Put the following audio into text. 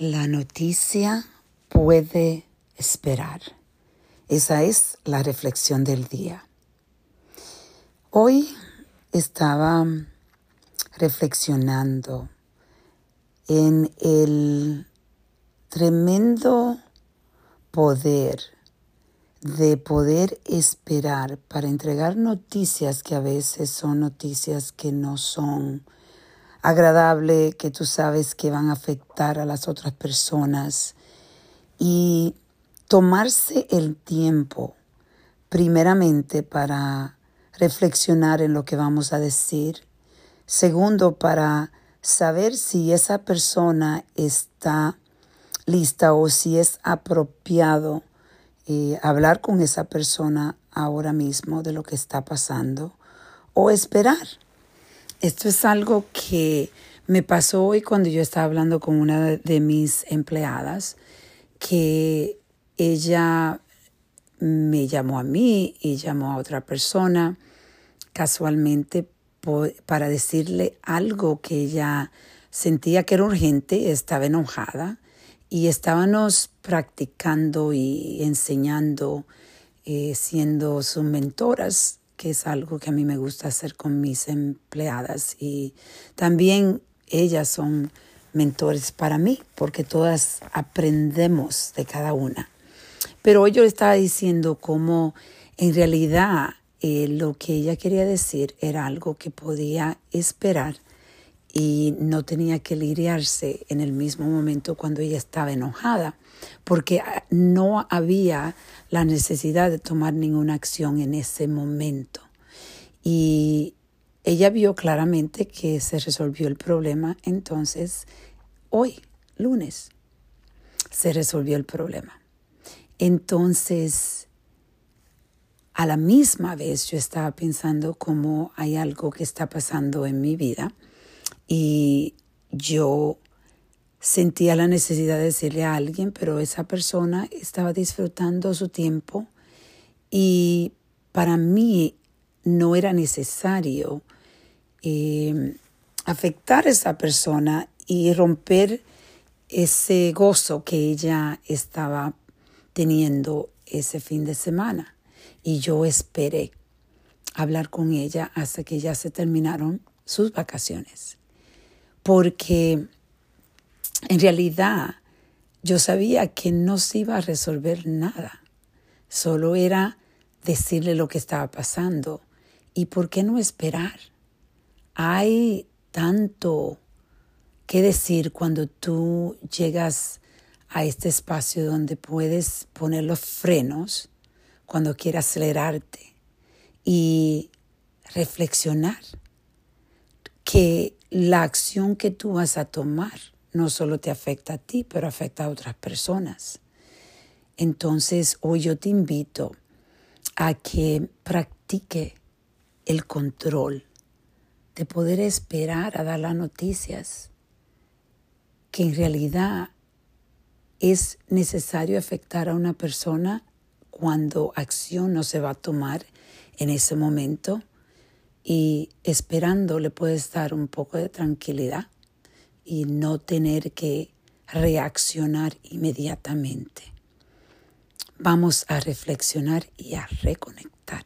La noticia puede esperar. Esa es la reflexión del día. Hoy estaba reflexionando en el tremendo poder de poder esperar para entregar noticias que a veces son noticias que no son agradable, que tú sabes que van a afectar a las otras personas. Y tomarse el tiempo primeramente para reflexionar en lo que vamos a decir, segundo para saber si esa persona está lista o si es apropiado eh, hablar con esa persona ahora mismo de lo que está pasando o esperar esto es algo que me pasó hoy cuando yo estaba hablando con una de mis empleadas, que ella me llamó a mí y llamó a otra persona casualmente para decirle algo que ella sentía que era urgente, estaba enojada y estábamos practicando y enseñando, eh, siendo sus mentoras que es algo que a mí me gusta hacer con mis empleadas y también ellas son mentores para mí porque todas aprendemos de cada una. Pero hoy yo estaba diciendo cómo en realidad eh, lo que ella quería decir era algo que podía esperar y no tenía que lidiarse en el mismo momento cuando ella estaba enojada, porque ah, no había la necesidad de tomar ninguna acción en ese momento. Y ella vio claramente que se resolvió el problema, entonces hoy, lunes, se resolvió el problema. Entonces, a la misma vez yo estaba pensando cómo hay algo que está pasando en mi vida y yo sentía la necesidad de decirle a alguien, pero esa persona estaba disfrutando su tiempo y para mí no era necesario eh, afectar a esa persona y romper ese gozo que ella estaba teniendo ese fin de semana. Y yo esperé hablar con ella hasta que ya se terminaron sus vacaciones. Porque en realidad, yo sabía que no se iba a resolver nada. Solo era decirle lo que estaba pasando. ¿Y por qué no esperar? Hay tanto que decir cuando tú llegas a este espacio donde puedes poner los frenos cuando quieras acelerarte y reflexionar que la acción que tú vas a tomar no solo te afecta a ti, pero afecta a otras personas. Entonces, hoy yo te invito a que practique el control de poder esperar a dar las noticias que en realidad es necesario afectar a una persona cuando acción no se va a tomar en ese momento y esperando le puedes dar un poco de tranquilidad y no tener que reaccionar inmediatamente. Vamos a reflexionar y a reconectar.